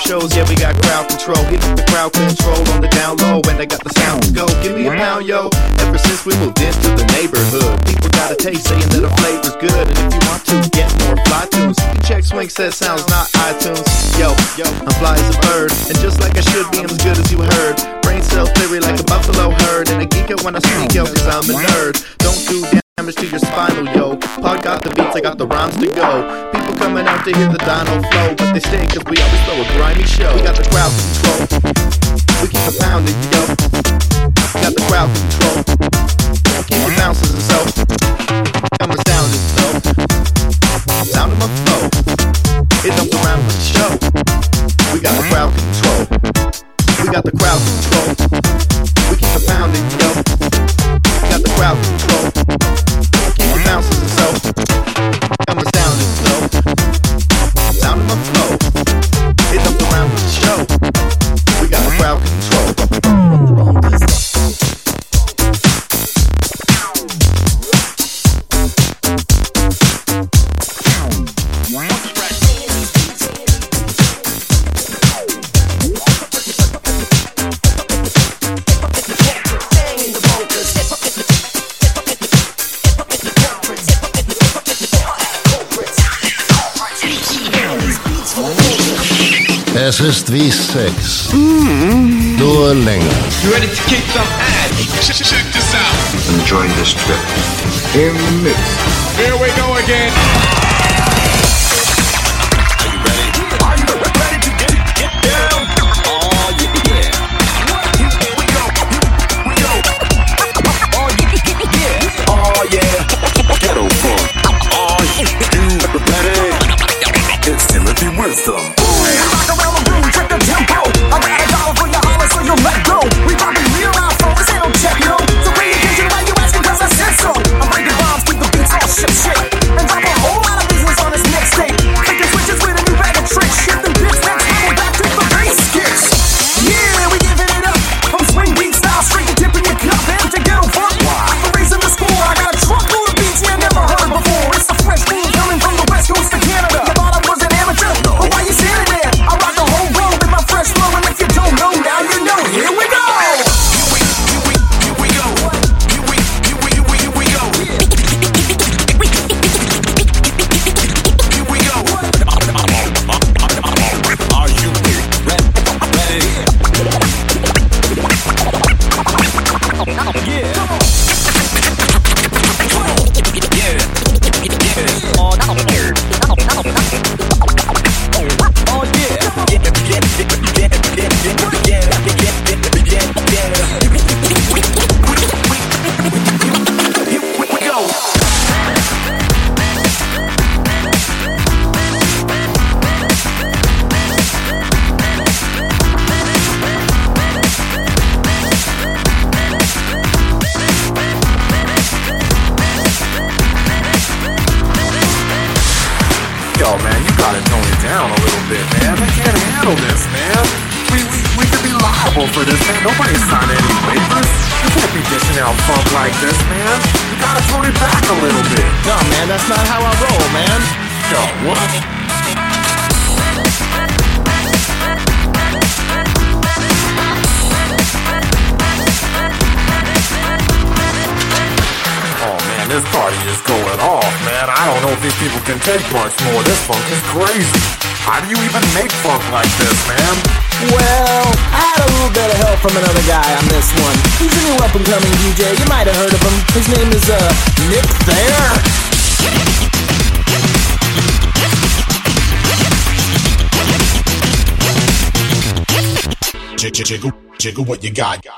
live shows, yeah, we got crowd control. Hit the crowd control on the down low, and they got the sound to go. Give me a pound, yo. Ever since we moved into the neighborhood, people got a taste saying that our flavor's good. And if you want to get more fly tunes, you check Swing Set Sounds, not iTunes. Yo, yo, I'm fly as a bird, and just like I should be, I'm as good as you heard. Brain cell theory like a buffalo herd, and I geek out when I speak, yo, cause I'm a nerd. Don't do damage to your spinal, yo. Pod got the beats, I got the rhymes to go. People coming out to hear the dino flow, but they stay cause we always throw a grimy show. We got the crowd control. We keep it pounding, yo. We Got the crowd control. Keep it bouncing so. I'm astounded, so. Sound of my flow. It jumps around the show. We got the crowd control. We got the crowd control. We keep it pounding, yo. Es ist wie Sex. Nur länger. You ready to kick some ass? Check, check this out. Enjoy this trip. In the mix. Here we go again. You got.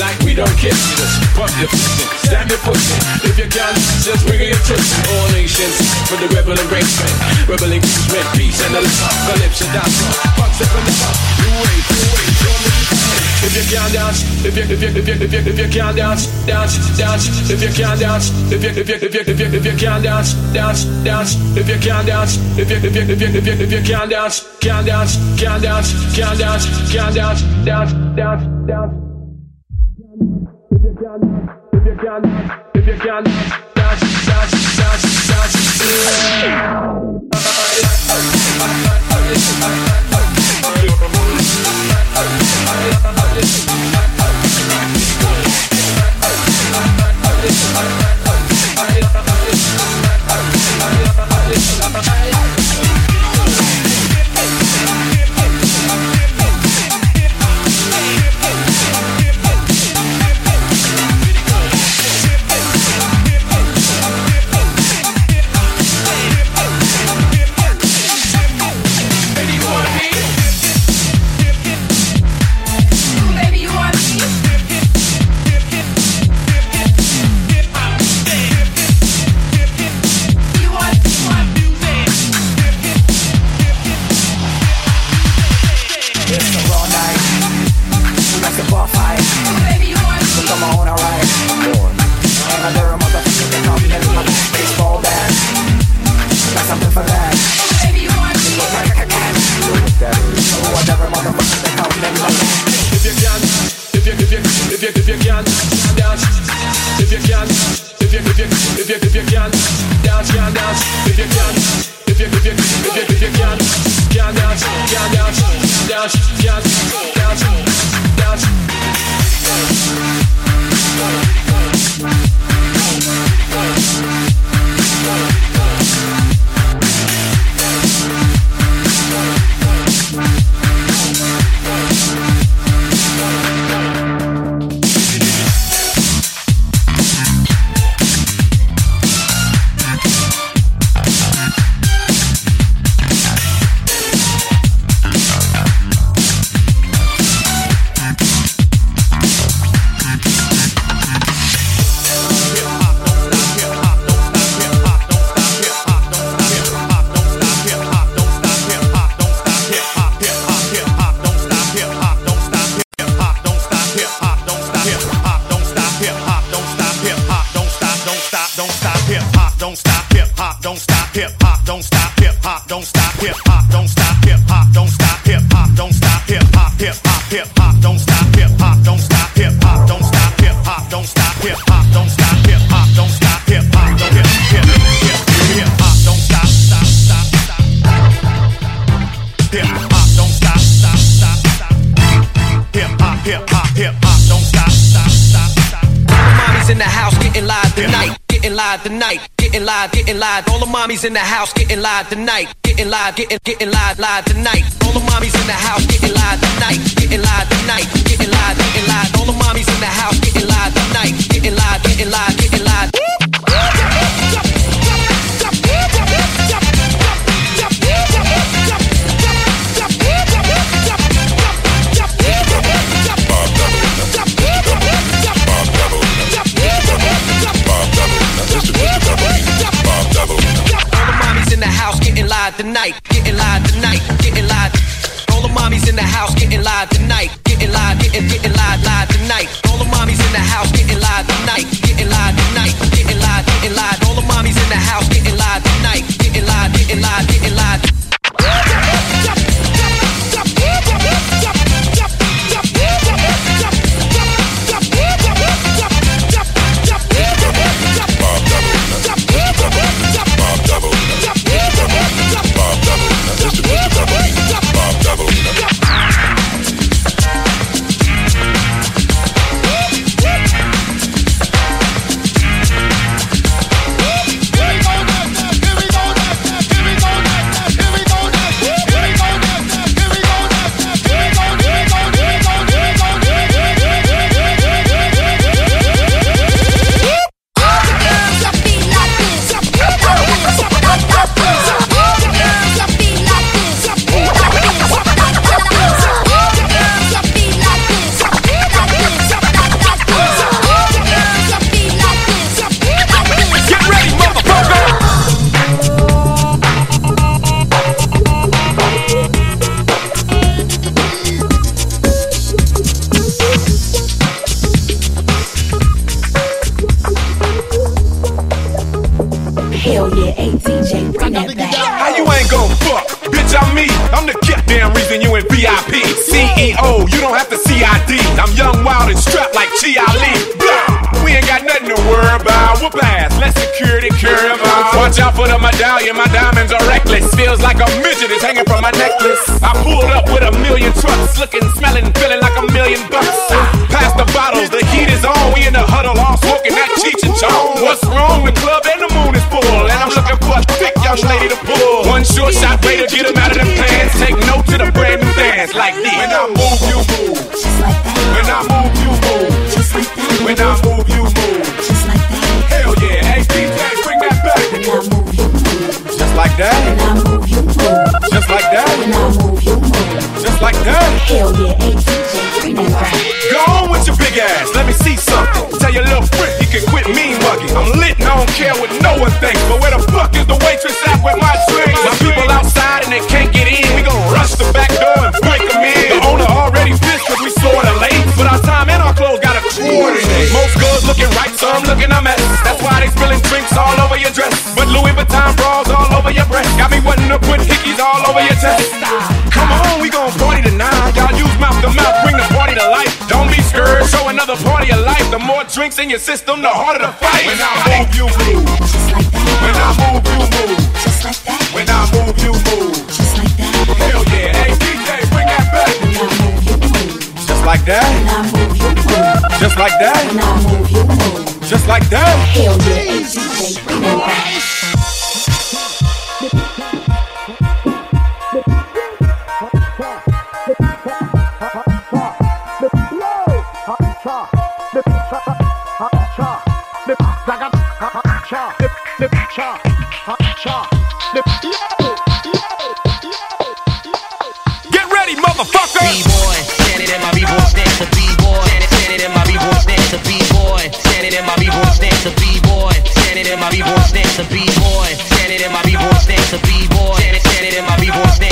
like we don't care. You just pump your pussy, stab your pussy. If you can, just wiggle your twist. All nations for the rebel arrangement. Rebel engagement, peace and the love. Calypso dancer, fuck step in the fuck. You wait, you wait, don't. If you can dance, if you if you if you if you if you can't dance, dance, dance. If you can't dance, if you if you if you if you if you can't dance, dance, dance. If you can't dance, if you if you if you if you if you can't dance, can't dance, can't dance, can't dance, can't dance, dance, dance, dance can, if you can, dash, dash, dash, dash. mommies in the house getting live tonight. Getting live, getting, getting live, live tonight. All the mommies in the house getting live tonight. Getting live tonight. live tonight. Getting live, getting, getting live, live tonight. All the mommies in the house getting live tonight. Getting live tonight. Getting live, getting live. All the mommies in the house. Brand dance like this. When I move, you move. When I move, you move. When I move, you move. Hell yeah, hey DJ, bring that back. When I move, you move. Just like that. Just like that. Just like that. Hell yeah, hey DJ, bring that back. Go on with your big ass, let me see something. Tell your little friend he can quit mean mugging. I'm lit and I don't care what no one thinks. But where the fuck is the all over your chest. Come on, we gon' party tonight. Y'all use mouth to mouth, bring the party to life. Don't be scared, show another party of life. The more drinks in your system, the harder the fight. When I move, you move. Just like that. When I move, you move. Just like that. When I move, you move. Just like that. Hell yeah, hey DJ, bring that back. Just like that. When I move, you move. Just like that. When I move, you move. Just like that. Hell yeah, hey DJ,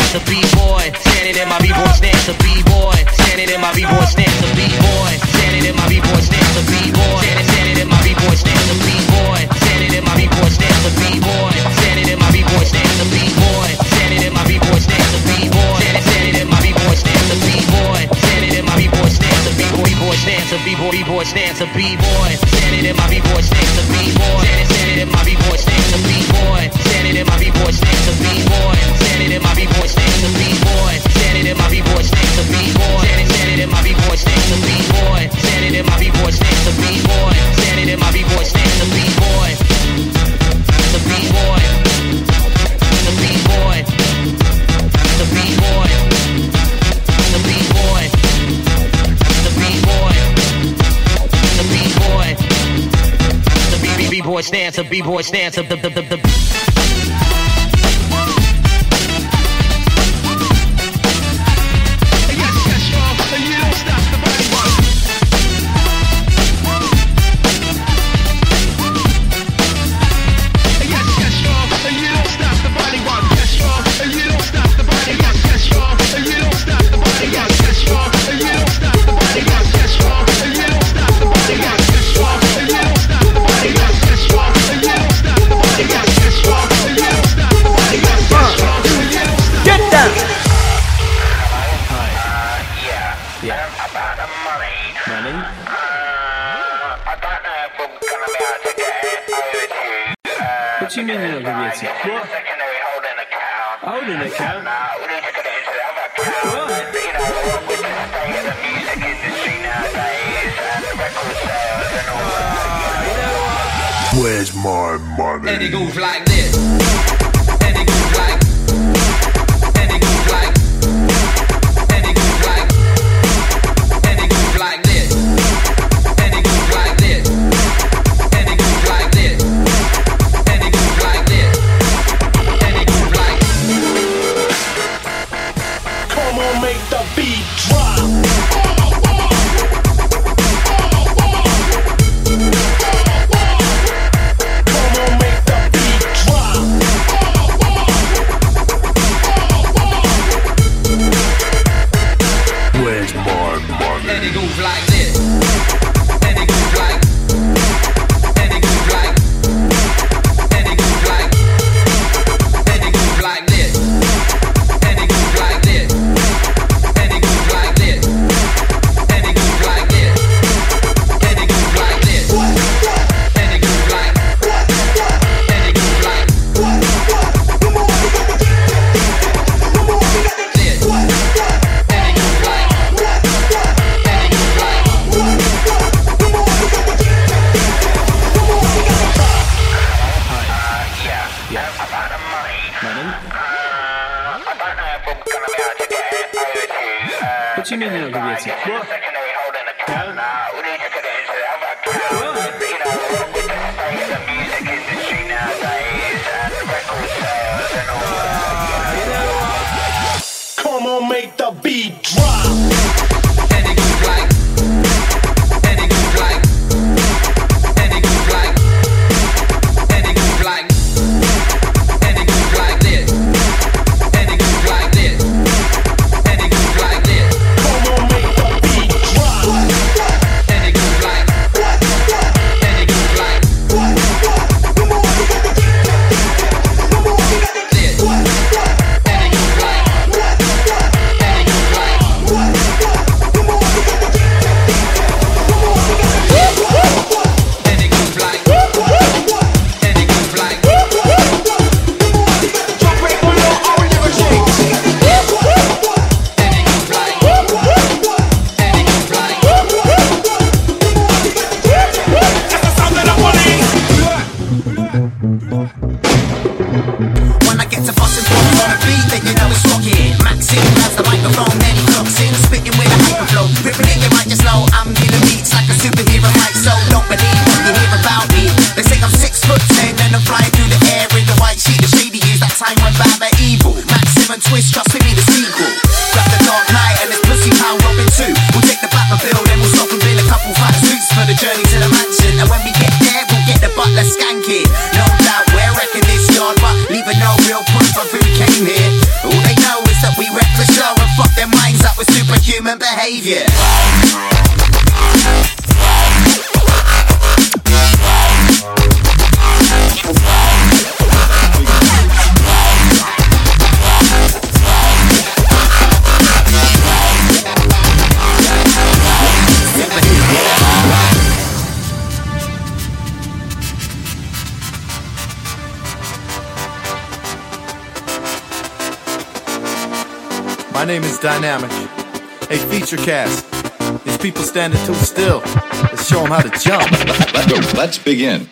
stance, a B-boy. Standing in my B-boy stance, a B-boy. Standing in my B-boy stance, a B-boy. Standing in my B-boy stance, a B-boy. Standing in my B-boy stance, a B-boy. Standing in my B-boy stance, a B-boy. Standing in my B-boy stance, a B-boy. Standing in my B-boy stance, a B-boy. Standing in my B-boy stance, a B-boy. Standing in my B-boy stance, a B-boy. B-boy stance, a B-boy. B-boy stance, a B-boy. B-boy stance, a the the the the. To the mansion. And when we get there, we'll get the butler skanking. No doubt we're wrecking this yard, but leaving no real proof of who came here. All they know is that we wreck the show and fuck their minds up with superhuman behavior. Name is Dynamic. Hey, Featurecast. These people standing too still. Let's show them how to jump. Let's. Let's begin.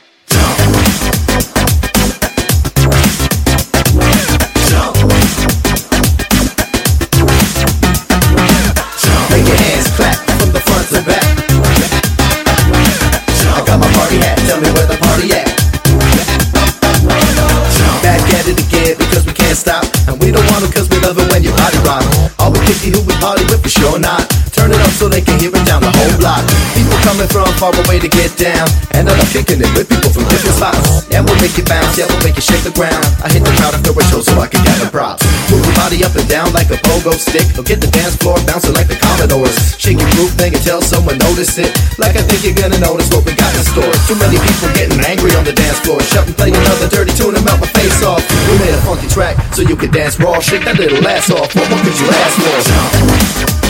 Picky who we party with? For sure not. Turn it up so they can hear it down the whole block. People coming from far away to get down. And I'm kicking it with people from different spots. And we'll make you bounce, yeah, we'll make you shake the ground. I hit the crowd after a show so I can gather props. Move your body up and down like a pogo stick. Or get the dance floor bouncing like the Commodores. Shake your groove thing until someone notice it. Like I think you're gonna notice what we got in store. Too many people getting angry on the dance floor. Shut and play another dirty tune and melt my face off. We made a funky track so you can dance raw. Shake that little ass off. What more could you ask for?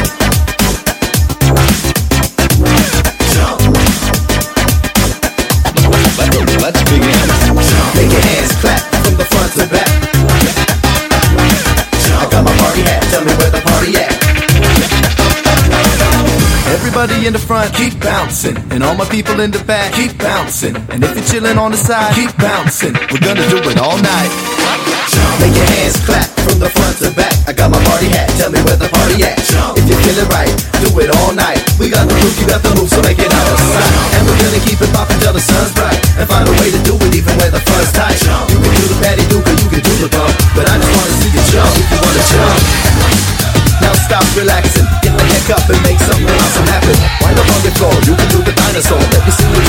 Let's begin. Make your hands clap from the front to back. I got my party hat, tell me where the party at. Everybody in the front, keep bouncing. And all my people in the back, keep bouncing. And if you're chilling on the side, keep bouncing. We're gonna do it all night. Make your hands clap from the front to back. I got my party hat, tell me where the party at. If you feel it right, do it all night. We got the move, you got the move, so make it out. And we're gonna keep it poppin' till the sun's bright. And find a way to do it even when the fun's tight. You can do the patty duke, you can do the bump. But I just wanna see you jump if you wanna jump. Now stop relaxing, get the heck up and make something awesome happen. Wind up on your you can do the dinosaur. Let me see you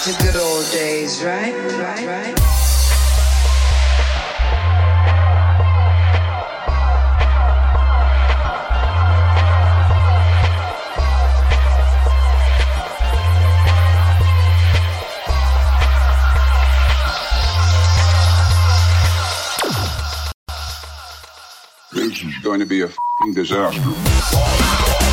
It's the good old days, right? Right, right. This is going to be a disaster.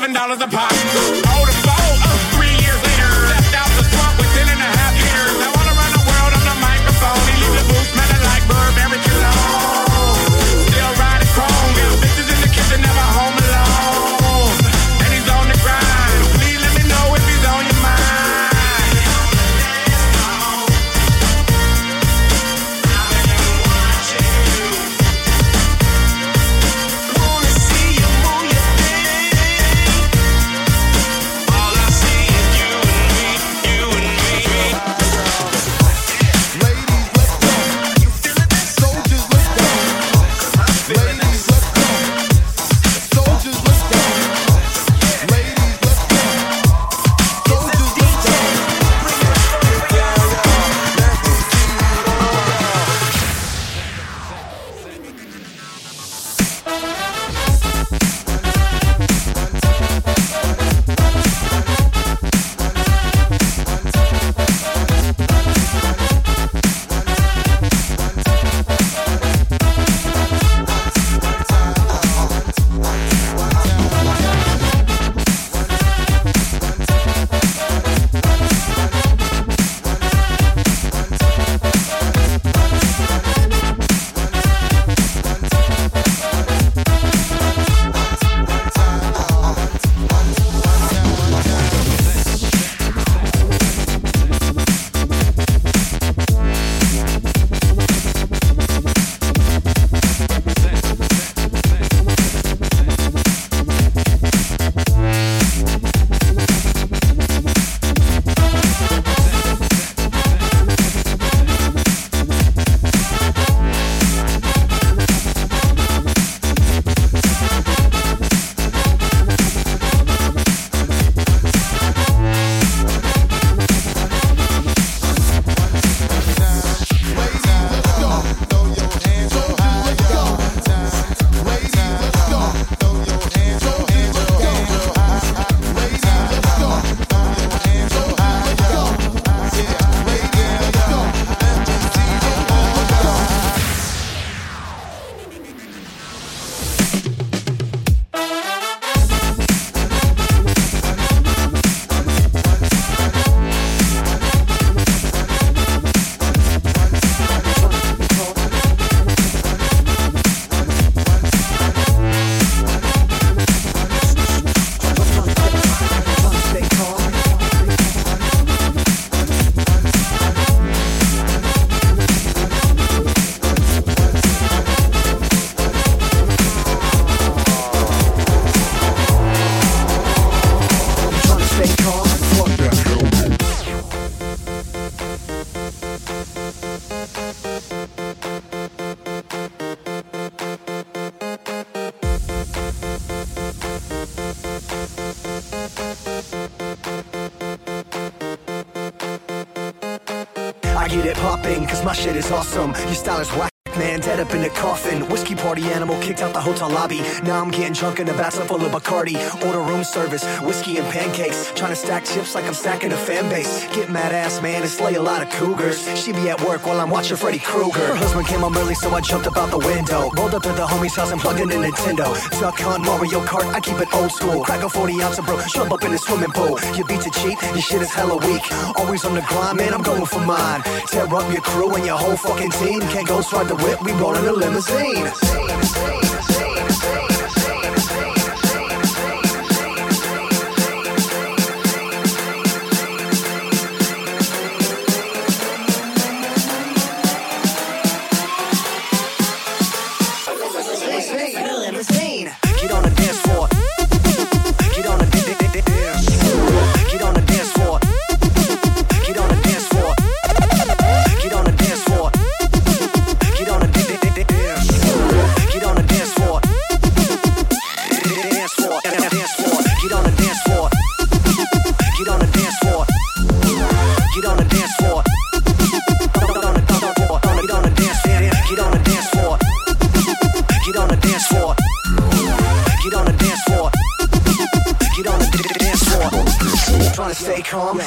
$7 a pop. My shit is awesome. Your style is whack. Dead up in a coffin. Whiskey party animal kicked out the hotel lobby. Now I'm getting drunk in a bathtub full of Bacardi. Order room service, whiskey and pancakes. Trying to stack chips like I'm stacking a fan base. Get mad ass, man, and slay a lot of cougars. She be at work while I'm watching Freddy Krueger. Her husband came home early, so I jumped up out the window. Rolled up to the homie's house and plugged in a Nintendo. Duck hunt, Mario Kart, I keep it old school. Crack a 40 ounce bro, jump up in the swimming pool. You beat to cheat, your shit is hella weak. Always on the grind, man, I'm going for mine. Tear up your crew and your whole fucking team. Can't go ride the whip, we rollin' a limousine. Limousine.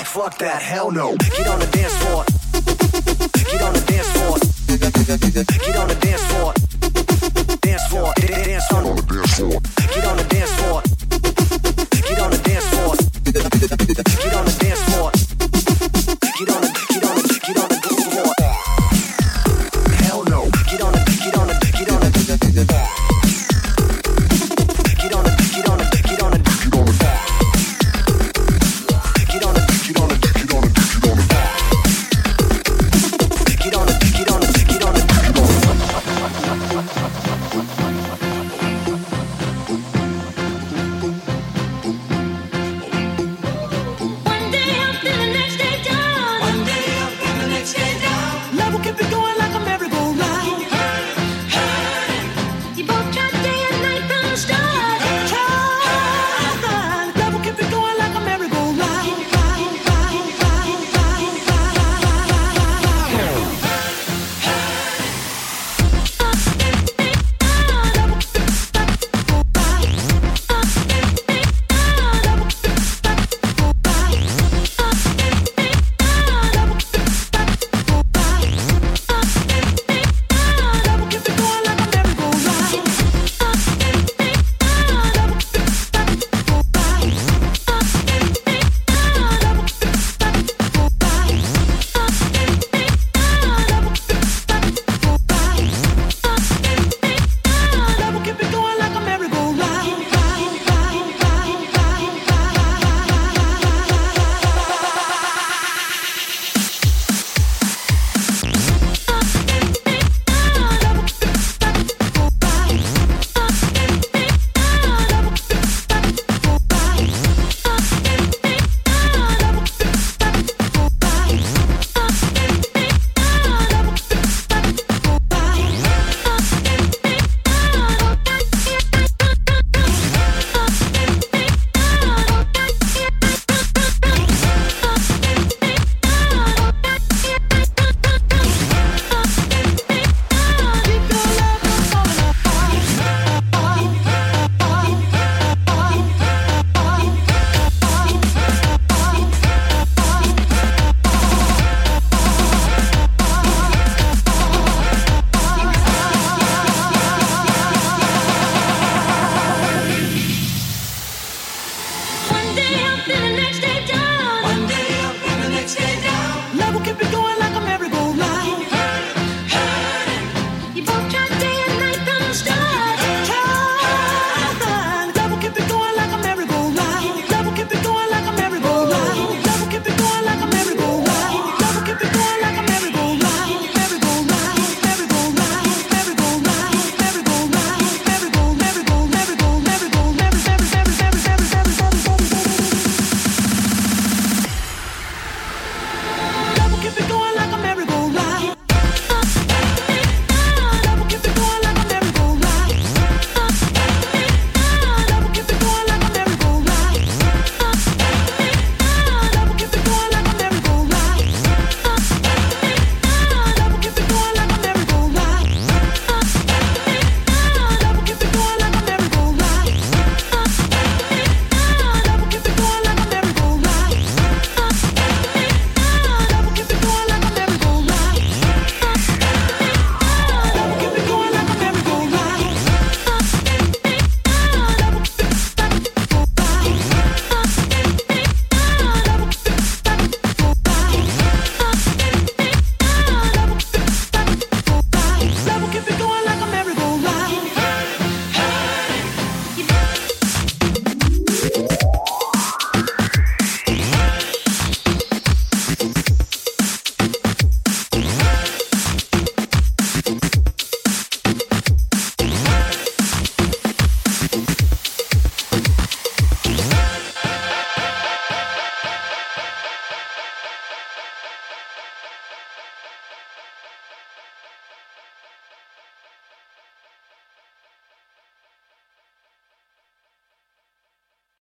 Fuck that, hell no. Get on the